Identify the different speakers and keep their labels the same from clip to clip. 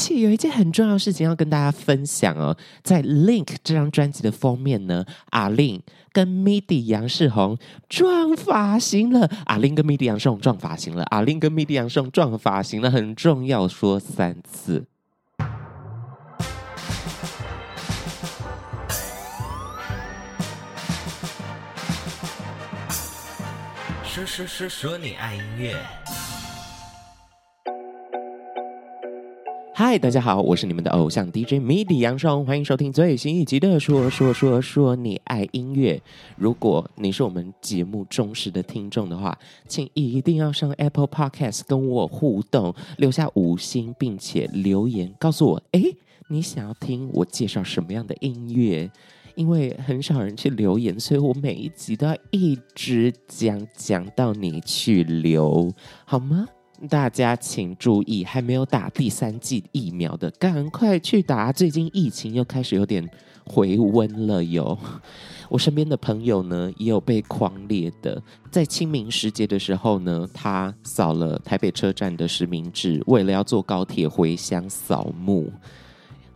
Speaker 1: 且有一件很重要的事情要跟大家分享哦，在《Link》这张专辑的封面呢，A-Lin 跟 Midi 杨世宏撞发型了。A-Lin 跟 Midi 杨世宏撞发型了。A-Lin 跟 Midi 杨世宏撞发型了，很重要，说三次。
Speaker 2: 说说说说你爱音乐。
Speaker 1: 嗨，大家好，我是你们的偶像 DJ MIDI 杨双，欢迎收听最新一集的说说说说你爱音乐。如果你是我们节目忠实的听众的话，请一定要上 Apple Podcast 跟我互动，留下五星，并且留言告诉我，哎，你想要听我介绍什么样的音乐？因为很少人去留言，所以我每一集都要一直讲讲到你去留，好吗？大家请注意，还没有打第三剂疫苗的，赶快去打！最近疫情又开始有点回温了哟。我身边的朋友呢，也有被狂烈的，在清明时节的时候呢，他扫了台北车站的实名制，为了要坐高铁回乡扫墓。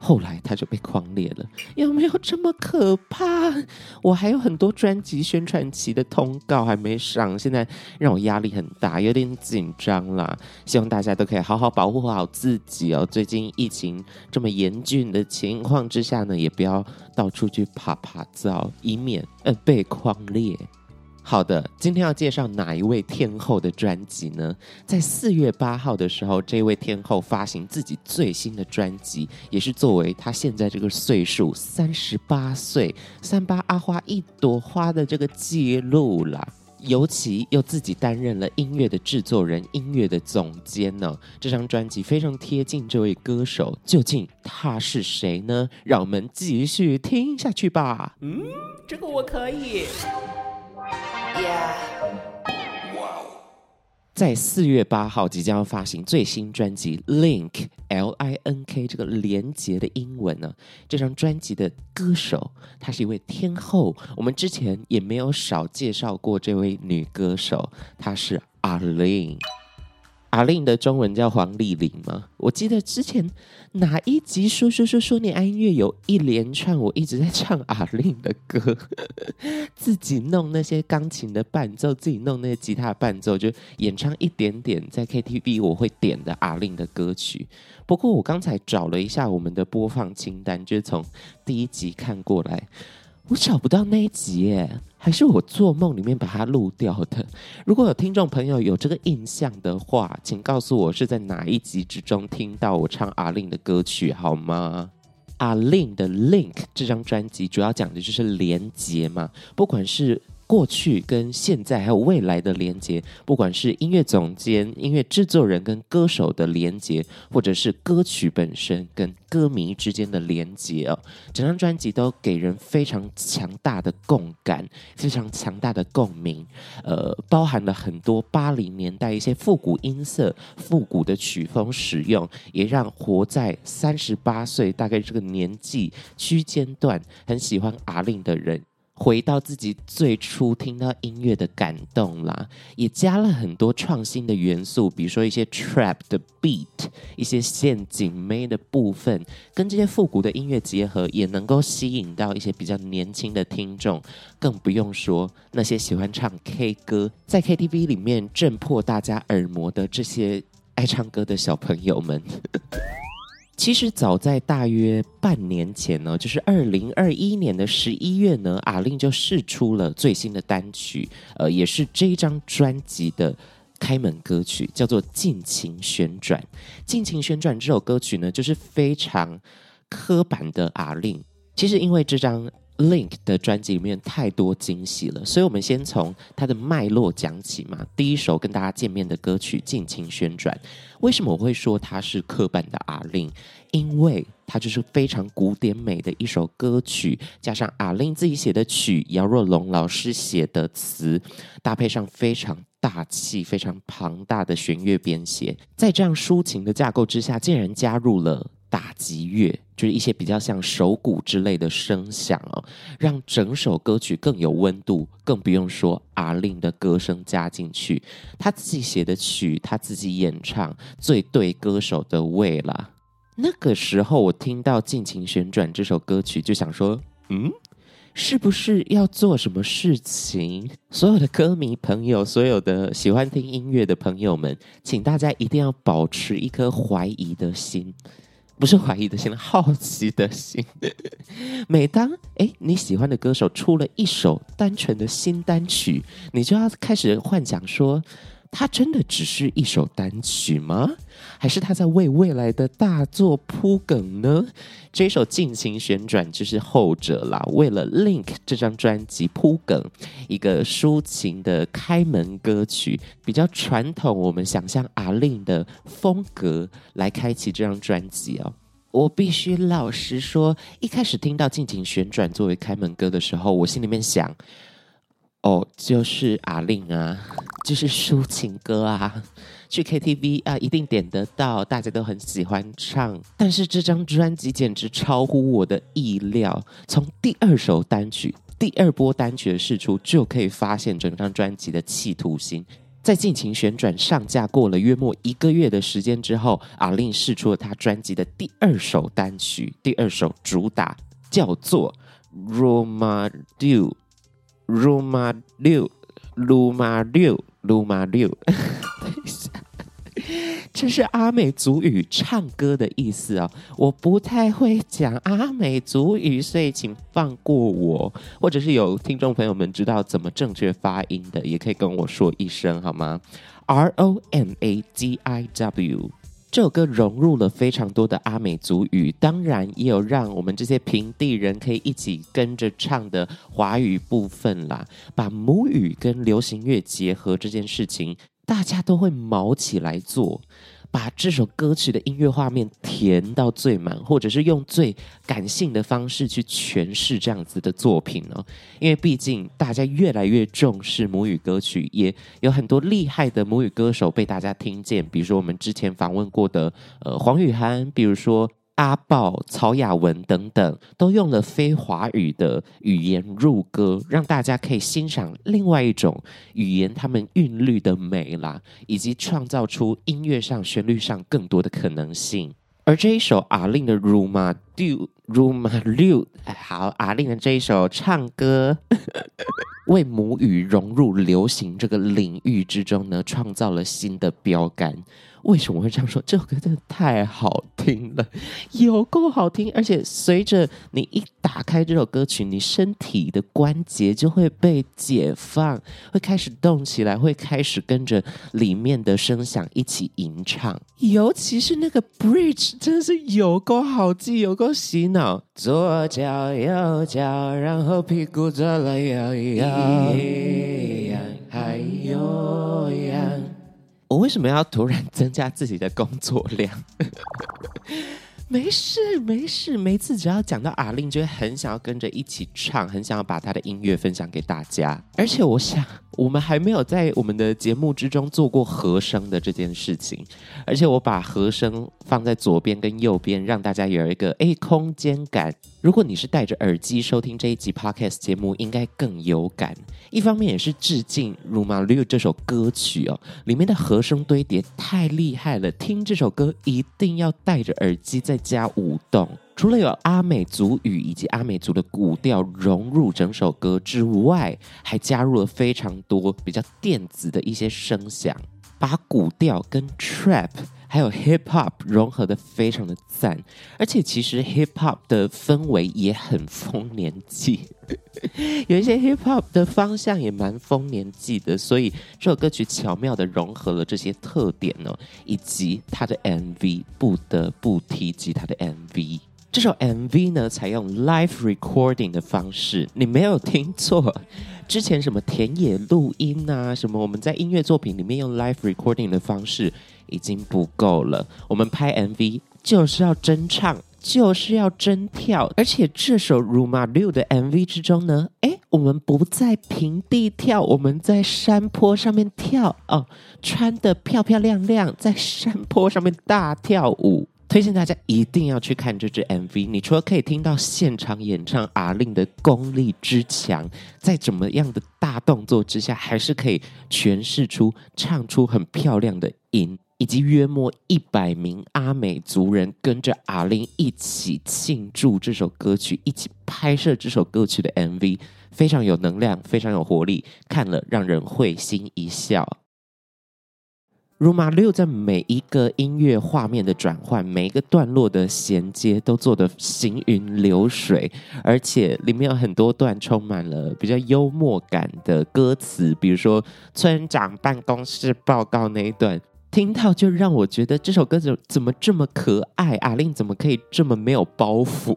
Speaker 1: 后来他就被匡列了，有没有这么可怕？我还有很多专辑宣传期的通告还没上，现在让我压力很大，有点紧张啦。希望大家都可以好好保护好自己哦。最近疫情这么严峻的情况之下呢，也不要到处去爬爬灶，以免呃被匡列。好的，今天要介绍哪一位天后的专辑呢？在四月八号的时候，这位天后发行自己最新的专辑，也是作为她现在这个岁数三十八岁，三八阿花一朵花的这个记录啦。尤其又自己担任了音乐的制作人、音乐的总监呢。这张专辑非常贴近这位歌手，究竟他是谁呢？让我们继续听下去吧。嗯，这个我可以。Yeah. Wow. 在四月八号即将要发行最新专辑《Link》（L I N K） 这个连接的英文呢？这张专辑的歌手，她是一位天后。我们之前也没有少介绍过这位女歌手，她是 Aline A-Lin。的中文叫黄丽玲吗？我记得之前哪一集说说说说你爱音乐，有一连串我一直在唱 A-Lin 的歌，自己弄那些钢琴的伴奏，自己弄那些吉他伴奏，就演唱一点点在 KTV 我会点的 A-Lin 的歌曲。不过我刚才找了一下我们的播放清单，就是从第一集看过来。我找不到那一集耶，还是我做梦里面把它录掉的？如果有听众朋友有这个印象的话，请告诉我是在哪一集之中听到我唱阿令的歌曲好吗阿令的 Link 这张专辑主要讲的就是连结嘛，不管是。过去跟现在还有未来的连接，不管是音乐总监、音乐制作人跟歌手的连接，或者是歌曲本身跟歌迷之间的连接哦，整张专辑都给人非常强大的共感，非常强大的共鸣。呃，包含了很多八零年代一些复古音色、复古的曲风使用，也让活在三十八岁大概这个年纪区间段，很喜欢阿令的人。回到自己最初听到音乐的感动啦，也加了很多创新的元素，比如说一些 trap 的 beat，一些陷阱妹的部分，跟这些复古的音乐结合，也能够吸引到一些比较年轻的听众。更不用说那些喜欢唱 K 歌，在 KTV 里面震破大家耳膜的这些爱唱歌的小朋友们。其实早在大约半年前呢，就是二零二一年的十一月呢阿令就试出了最新的单曲，呃，也是这一张专辑的开门歌曲，叫做《尽情旋转》。《尽情旋转》这首歌曲呢，就是非常刻板的阿令。其实因为这张。Link 的专辑里面太多惊喜了，所以我们先从它的脉络讲起嘛。第一首跟大家见面的歌曲《尽情旋转》，为什么我会说它是刻板的 A-Lin？因为它就是非常古典美的一首歌曲，加上 A-Lin 自己写的曲，姚若龙老师写的词，搭配上非常大气、非常庞大的弦乐编写，在这样抒情的架构之下，竟然加入了。打击乐就是一些比较像手鼓之类的声响哦，让整首歌曲更有温度。更不用说阿令的歌声加进去，他自己写的曲，他自己演唱，最对歌手的味啦。那个时候我听到《尽情旋转》这首歌曲，就想说，嗯，是不是要做什么事情？所有的歌迷朋友，所有的喜欢听音乐的朋友们，请大家一定要保持一颗怀疑的心。不是怀疑的心，好奇的心。每当哎你喜欢的歌手出了一首单纯的新单曲，你就要开始幻想说，他真的只是一首单曲吗？还是他在为未来的大作铺梗呢？这首《尽情旋转》就是后者啦，为了《Link》这张专辑铺梗，一个抒情的开门歌曲，比较传统，我们想象 A-Lin 的风格来开启这张专辑哦。我必须老实说，一开始听到《尽情旋转》作为开门歌的时候，我心里面想，哦，就是阿令啊，就是抒情歌啊。去 KTV 啊，一定点得到，大家都很喜欢唱。但是这张专辑简直超乎我的意料，从第二首单曲、第二波单曲的试出，就可以发现整张专辑的企图心。在尽情旋转上架过了约莫一个月的时间之后阿令试出了他专辑的第二首单曲，第二首主打叫做《Romadu》，Roma Due，Roma Due，Roma Due。这是阿美族语唱歌的意思哦，我不太会讲阿美族语，所以请放过我。或者是有听众朋友们知道怎么正确发音的，也可以跟我说一声好吗？R O M A G I W 这首歌融入了非常多的阿美族语，当然也有让我们这些平地人可以一起跟着唱的华语部分啦。把母语跟流行乐结合这件事情。大家都会毛起来做，把这首歌曲的音乐画面填到最满，或者是用最感性的方式去诠释这样子的作品呢？因为毕竟大家越来越重视母语歌曲，也有很多厉害的母语歌手被大家听见，比如说我们之前访问过的呃黄雨涵，比如说。阿豹、曹雅文等等，都用了非华语的语言入歌，让大家可以欣赏另外一种语言他们韵律的美啦，以及创造出音乐上、旋律上更多的可能性。而这一首阿玲的《Rumah Diu Rumah Liu》，好阿令的这一首唱歌，为母语融入流行这个领域之中呢，创造了新的标杆。为什么会这样说？这首歌真的太好听了，有够好听！而且随着你一打开这首歌曲，你身体的关节就会被解放，会开始动起来，会开始跟着里面的声响一起吟唱。尤其是那个 bridge，真的是有够好记，有够洗脑。左脚右脚，然后屁股左了右右，还有呀。我为什么要突然增加自己的工作量？没事没事，每次只要讲到阿令就会很想要跟着一起唱，很想要把他的音乐分享给大家。而且我想，我们还没有在我们的节目之中做过和声的这件事情。而且我把和声放在左边跟右边，让大家有一个诶空间感。如果你是戴着耳机收听这一集 Podcast 节目，应该更有感。一方面也是致敬《Rumah Liu》这首歌曲哦，里面的和声堆叠太厉害了。听这首歌一定要戴着耳机在家舞动，除了有阿美族语以及阿美族的古调融入整首歌之外，还加入了非常多比较电子的一些声响，把古调跟 trap 还有 hip hop 融合的非常的赞，而且其实 hip hop 的氛围也很丰年祭，有一些 hip hop 的方向也蛮丰年祭的，所以这首歌曲巧妙的融合了这些特点呢，以及它的 MV 不得不提及它的 MV。这首 MV 呢，采用 live recording 的方式，你没有听错。之前什么田野录音啊，什么我们在音乐作品里面用 live recording 的方式。已经不够了，我们拍 MV 就是要真唱，就是要真跳，而且这首《romal 六》的 MV 之中呢，诶，我们不在平地跳，我们在山坡上面跳哦，穿得漂漂亮亮，在山坡上面大跳舞，推荐大家一定要去看这支 MV。你除了可以听到现场演唱 A-Lin 的功力之强，在怎么样的大动作之下，还是可以诠释出唱出很漂亮的音。以及约莫一百名阿美族人跟着 A-Lin 一起庆祝这首歌曲，一起拍摄这首歌曲的 MV，非常有能量，非常有活力，看了让人会心一笑。如马六在每一个音乐画面的转换，每一个段落的衔接都做得行云流水，而且里面有很多段充满了比较幽默感的歌词，比如说村长办公室报告那一段，听到就让我觉得这首歌怎怎么这么可爱，A-Lin 怎么可以这么没有包袱？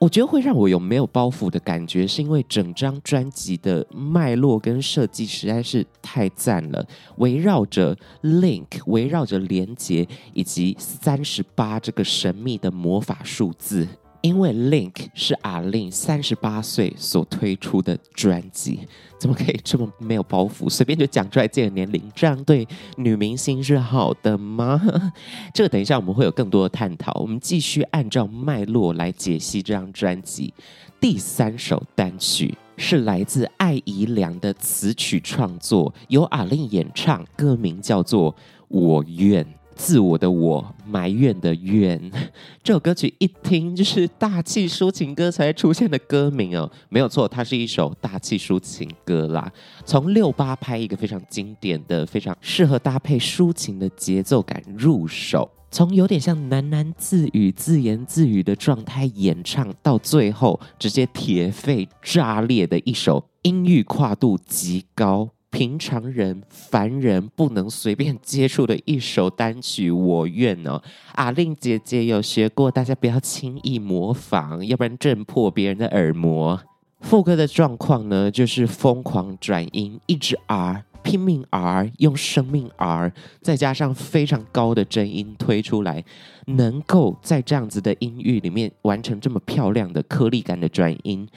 Speaker 1: 我觉得会让我有没有包袱的感觉，是因为整张专辑的脉络跟设计实在是太赞了，围绕着 Link，围绕着连结，以及三十八这个神秘的魔法数字。因为 Link 是 A-Lin 三十八岁所推出的专辑，怎么可以这么没有包袱，随便就讲出来自己的年龄？这样对女明星是好的吗？这个等一下我们会有更多的探讨。我们继续按照脉络来解析这张专辑。第三首单曲是来自艾怡良的词曲创作，由 A-Lin 演唱，歌名叫做《我愿》。自我的我，埋怨的怨，这首歌曲一听就是大气抒情歌才出现的歌名哦，没有错，它是一首大气抒情歌啦。从六八拍一个非常经典的、非常适合搭配抒情的节奏感入手，从有点像喃喃自语、自言自语的状态演唱，到最后直接铁肺炸裂的一首音域跨度极高。平常人、凡人不能随便接触的一首单曲，我愿哦。阿令姐姐有学过，大家不要轻易模仿，要不然震破别人的耳膜。副歌的状况呢，就是疯狂转音，一直 R，拼命 R，用生命 R，再加上非常高的真音推出来，能够在这样子的音域里面完成这么漂亮的颗粒感的转音，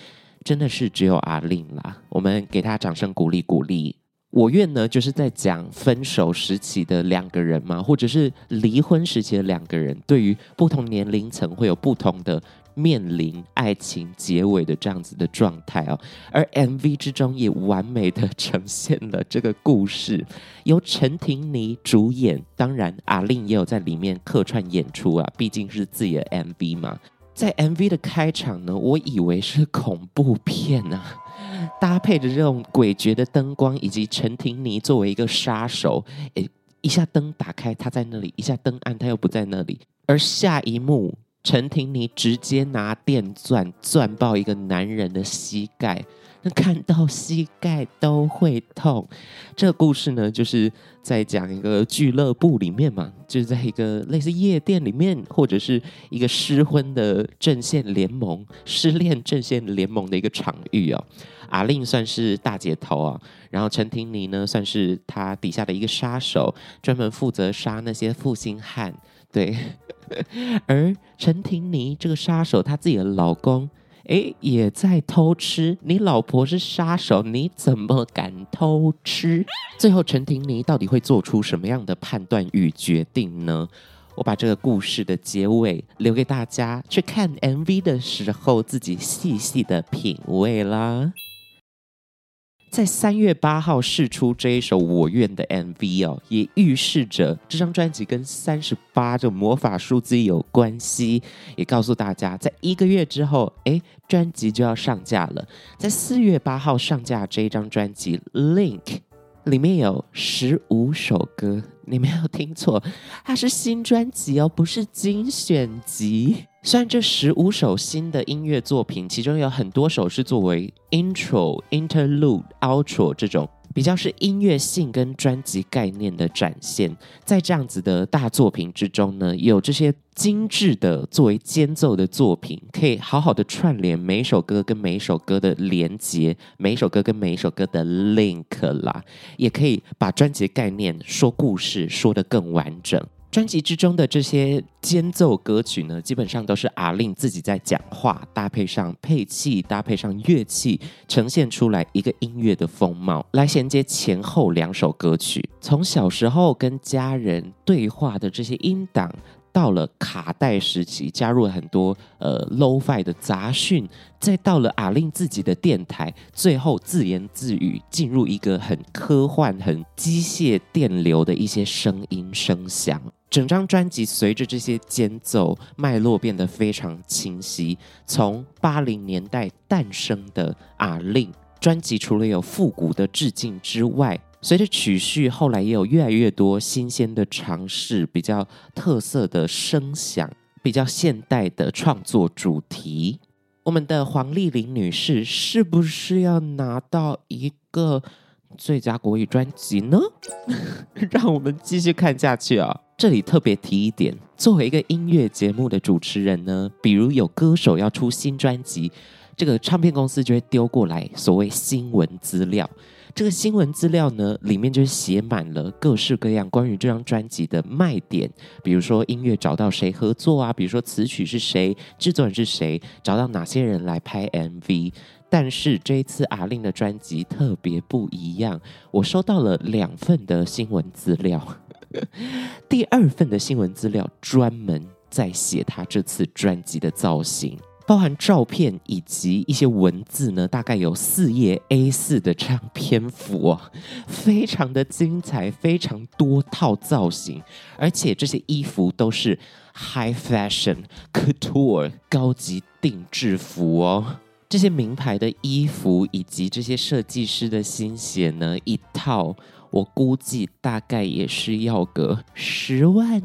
Speaker 1: 真的是只有阿令啦。我们给他掌声鼓励鼓励。我愿呢，就是在讲分手时期的两个人嘛，或者是离婚时期的两个人，对于不同年龄层会有不同的面临爱情结尾的这样子的状态哦。而 MV 之中也完美的呈现了这个故事，由陈婷妮主演，当然阿令也有在里面客串演出啊，毕竟是自己的 MV 嘛。在 MV 的开场呢，我以为是恐怖片啊。搭配着这种诡谲的灯光，以及陈婷妮作为一个杀手，诶，一下灯打开，他在那里；一下灯暗，他又不在那里。而下一幕，陈婷妮直接拿电钻钻爆一个男人的膝盖。那 看到膝盖都会痛。这个故事呢，就是在讲一个俱乐部里面嘛，就是在一个类似夜店里面，或者是一个失婚的阵线联盟、失恋阵线联盟的一个场域哦。阿令算是大姐头啊，然后陈婷妮呢，算是他底下的一个杀手，专门负责杀那些负心汉。对，而陈婷妮这个杀手，她自己的老公。哎，也在偷吃！你老婆是杀手，你怎么敢偷吃？最后陈婷妮到底会做出什么样的判断与决定呢？我把这个故事的结尾留给大家去看 MV 的时候，自己细细的品味啦。在三月八号试出这一首《我愿》的 MV 哦，也预示着这张专辑跟三十八这魔法数字有关系，也告诉大家，在一个月之后，哎，专辑就要上架了。在四月八号上架这一张专辑《Link》，里面有十五首歌，你没有听错，它是新专辑哦，不是精选集。虽然这十五首新的音乐作品，其中有很多首是作为 intro、interlude、outro 这种比较是音乐性跟专辑概念的展现，在这样子的大作品之中呢，有这些精致的作为间奏的作品，可以好好的串联每一首歌跟每一首歌的连接，每一首歌跟每一首歌的 link 啦，也可以把专辑概念说故事说得更完整。专辑之中的这些间奏歌曲呢，基本上都是阿令自己在讲话，搭配上配器，搭配上乐器，呈现出来一个音乐的风貌，来衔接前后两首歌曲。从小时候跟家人对话的这些音档，到了卡带时期，加入了很多呃 Lo-Fi 的杂讯，再到了 A-Lin 自己的电台，最后自言自语进入一个很科幻、很机械电流的一些声音声响。整张专辑随着这些间奏脉络变得非常清晰。从八零年代诞生的 A-Lin 专辑，除了有复古的致敬之外，随着曲序后来也有越来越多新鲜的尝试，比较特色的声响，比较现代的创作主题。我们的黄丽玲女士是不是要拿到一个最佳国语专辑呢？让我们继续看下去啊、哦！这里特别提一点，作为一个音乐节目的主持人呢，比如有歌手要出新专辑，这个唱片公司就会丢过来所谓新闻资料。这个新闻资料呢，里面就写满了各式各样关于这张专辑的卖点，比如说音乐找到谁合作啊，比如说词曲是谁，制作人是谁，找到哪些人来拍 MV。但是这一次 A-Lin 的专辑特别不一样，我收到了两份的新闻资料。第二份的新闻资料专门在写他这次专辑的造型，包含照片以及一些文字呢，大概有四页 A4 的这样篇幅哦，非常的精彩，非常多套造型，而且这些衣服都是 high fashion couture 高级定制服哦，这些名牌的衣服以及这些设计师的心血呢，一套。我估计大概也是要个十万、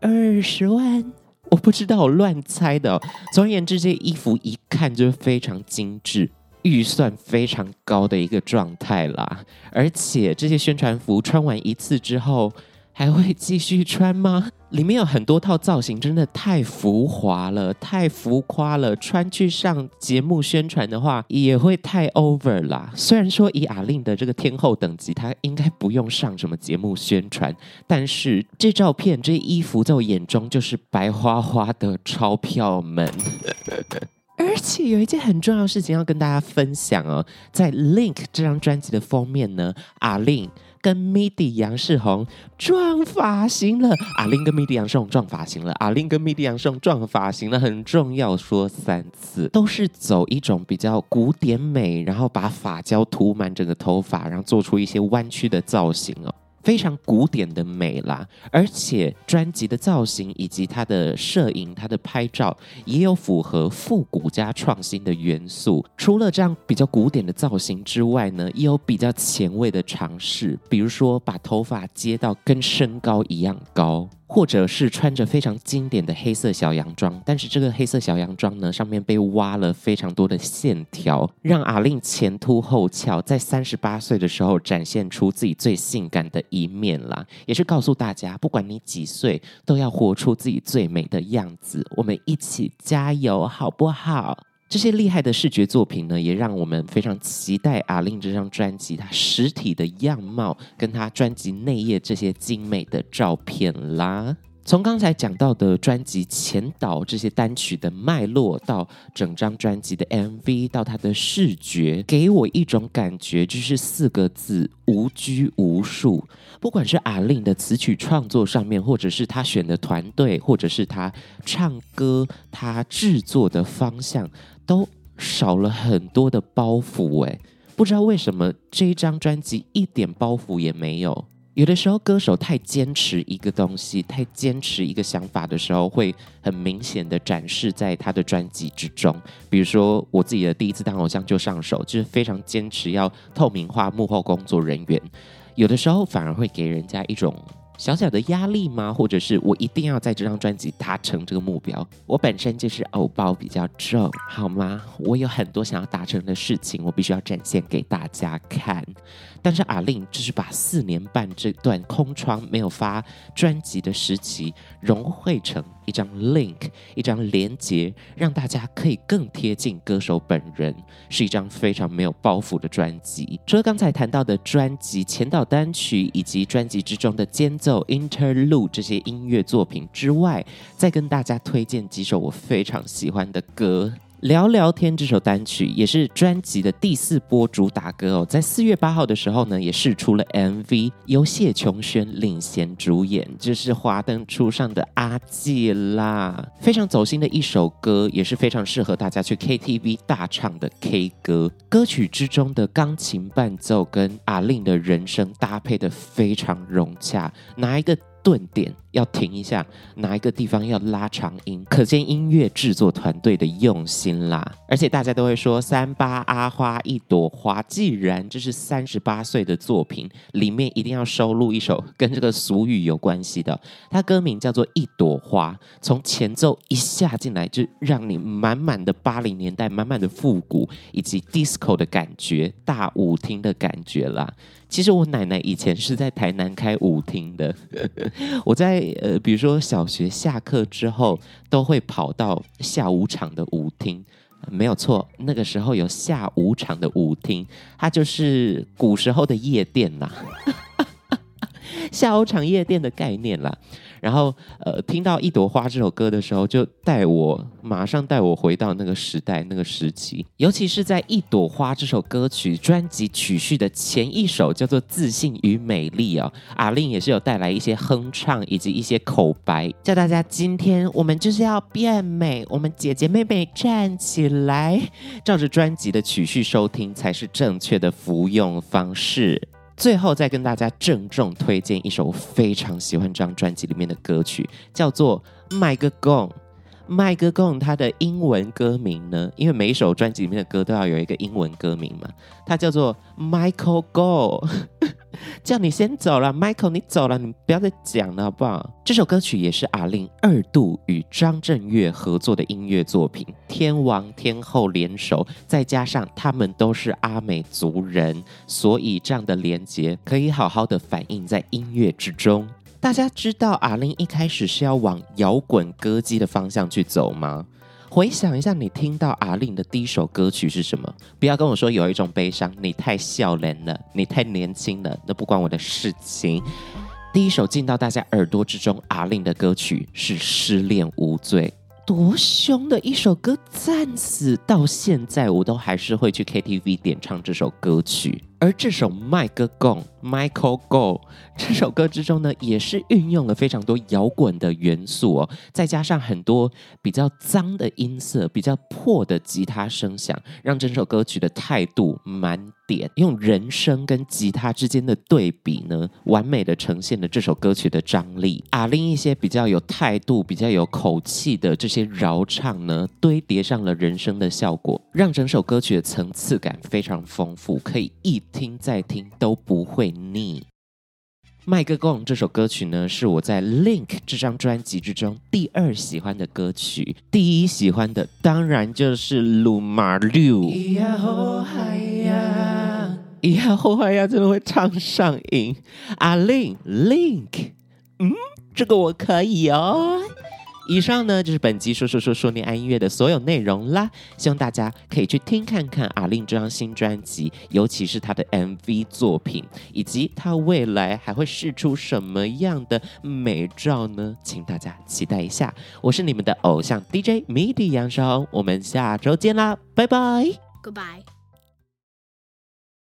Speaker 1: 二十万，我不知道，我乱猜的。总而言之，这些衣服一看就非常精致，预算非常高的一个状态啦。而且这些宣传服穿完一次之后，还会继续穿吗？里面有很多套造型，真的太浮华了，太浮夸了。穿去上节目宣传的话，也会太 over 啦。虽然说以 A-Lin 的这个天后等级，她应该不用上什么节目宣传，但是这照片、这衣服在我眼中就是白花花的钞票们。而且有一件很重要的事情要跟大家分享哦，在 Link 这张专辑的封面呢，A-Lin。跟 MIDI 杨世宏撞发型了，A-Lin 跟 MIDI 杨世宏撞发型了，A-Lin 跟 MIDI 杨世宏撞发型了，很重要，说三次，都是走一种比较古典美，然后把发胶涂满整个头发，然后做出一些弯曲的造型哦。非常古典的美啦，而且专辑的造型以及它的摄影、它的拍照也有符合复古加创新的元素。除了这样比较古典的造型之外呢，也有比较前卫的尝试，比如说把头发接到跟身高一样高。或者是穿着非常经典的黑色小洋装，但是这个黑色小洋装呢，上面被挖了非常多的线条，让 A-Lin 前凸后翘，在三十八岁的时候展现出自己最性感的一面啦，也是告诉大家，不管你几岁，都要活出自己最美的样子。我们一起加油，好不好？这些厉害的视觉作品呢，也让我们非常期待 A-Lin 这张专辑它实体的样貌，跟它专辑内页这些精美的照片啦。从刚才讲到的专辑前导这些单曲的脉络，到整张专辑的 MV，到它的视觉，给我一种感觉，就是四个字：无拘无束。不管是 A-Lin 的词曲创作上面，或者是他选的团队，或者是他唱歌、他制作的方向，都少了很多的包袱。哎，不知道为什么这一张专辑一点包袱也没有。有的时候，歌手太坚持一个东西，太坚持一个想法的时候，会很明显的展示在他的专辑之中。比如说，我自己的第一次当偶像就上手，就是非常坚持要透明化幕后工作人员。有的时候，反而会给人家一种。小小的压力吗？或者是我一定要在这张专辑达成这个目标？我本身就是偶包比较重，好吗？我有很多想要达成的事情，我必须要展现给大家看。但是阿令就是把四年半这段空窗没有发专辑的时期融汇成一张 link，一张连接，让大家可以更贴近歌手本人，是一张非常没有包袱的专辑。除了刚才谈到的专辑前导单曲以及专辑之中的间奏 interlude 这些音乐作品之外，再跟大家推荐几首我非常喜欢的歌。聊聊天这首单曲也是专辑的第四波主打歌哦，在四月八号的时候呢，也释出了 MV，由谢琼轩领衔主演，就是华灯初上的阿姐啦，非常走心的一首歌，也是非常适合大家去 KTV 大唱的 K 歌。歌曲之中的钢琴伴奏跟 A-Lin 的人声搭配的非常融洽，哪一个顿点要停一下，哪一个地方要拉长音，可见音乐制作团队的用心啦。而且大家都会说三八阿花一朵花，既然这是三十八岁的作品，里面一定要收录一首跟这个俗语有关系的。它歌名叫做《一朵花》，从前奏一下进来就让你满满的八零年代，满满的复古以及 disco 的感觉，大舞厅的感觉啦。其实我奶奶以前是在台南开舞厅的，我在呃，比如说小学下课之后，都会跑到下午场的舞厅，没有错，那个时候有下午场的舞厅，它就是古时候的夜店啦，下午场夜店的概念啦。然后，呃，听到《一朵花》这首歌的时候，就带我马上带我回到那个时代、那个时期。尤其是在《一朵花》这首歌曲专辑曲序的前一首，叫做《自信与美丽》哦，A-Lin 也是有带来一些哼唱以及一些口白，叫大家今天我们就是要变美，我们姐姐妹妹站起来，照着专辑的曲序收听才是正确的服用方式。最后再跟大家郑重推荐一首我非常喜欢这张专辑里面的歌曲，叫做《麦搁讲》。麦搁讲它的英文歌名呢，因为每一首专辑里面的歌都要有一个英文歌名嘛，它叫做 Michael Go。叫你先走了，Michael，你走了，你不要再讲了，好不好？这首歌曲也是 A-Lin 二度与张震岳合作的音乐作品，天王天后联手，再加上他们都是阿美族人，所以这样的连结可以好好的反映在音乐之中。大家知道 A-Lin 一开始是要往摇滚歌姬的方向去走吗？回想一下，你听到 A-Lin 的第一首歌曲是什么？不要跟我说有一种悲伤，你太笑人了，你太年轻了，那不关我的事情。第一首进到大家耳朵之中，A-Lin 的歌曲是《失恋无罪》。多凶的一首歌，战死到现在，我都还是会去 KTV 点唱这首歌曲。而这首《麦搁讲》（Michael Go） 这首歌之中呢，也是运用了非常多摇滚的元素哦，再加上很多比较脏的音色、比较破的吉他声响，让整首歌曲的态度满点。用人声跟吉他之间的对比呢，完美的呈现了这首歌曲的张力。啊，另一些比较有态度、比较有口气的这些饶唱呢，堆叠上了人声的效果，让整首歌曲的层次感非常丰富，可以一听再听都不会腻。麦搁讲这首歌曲呢，是我在 Link 这张专辑之中第二喜欢的歌曲，第一喜欢的当然就是鲁马六。咿呀吼嗨呀，咿呀吼嗨呀，真的会唱上瘾。A-Lin Link，嗯，这个我可以哦。以上呢，就是本集说说说说恋爱音乐的所有内容啦，希望大家可以去听看看 A-Lin 这张新专辑，尤其是他的 MV 作品，以及他未来还会释出什么样的美照呢？请大家期待一下。我是你们的偶像 DJ MIDI 杨双，我们下周见啦，拜拜，Goodbye。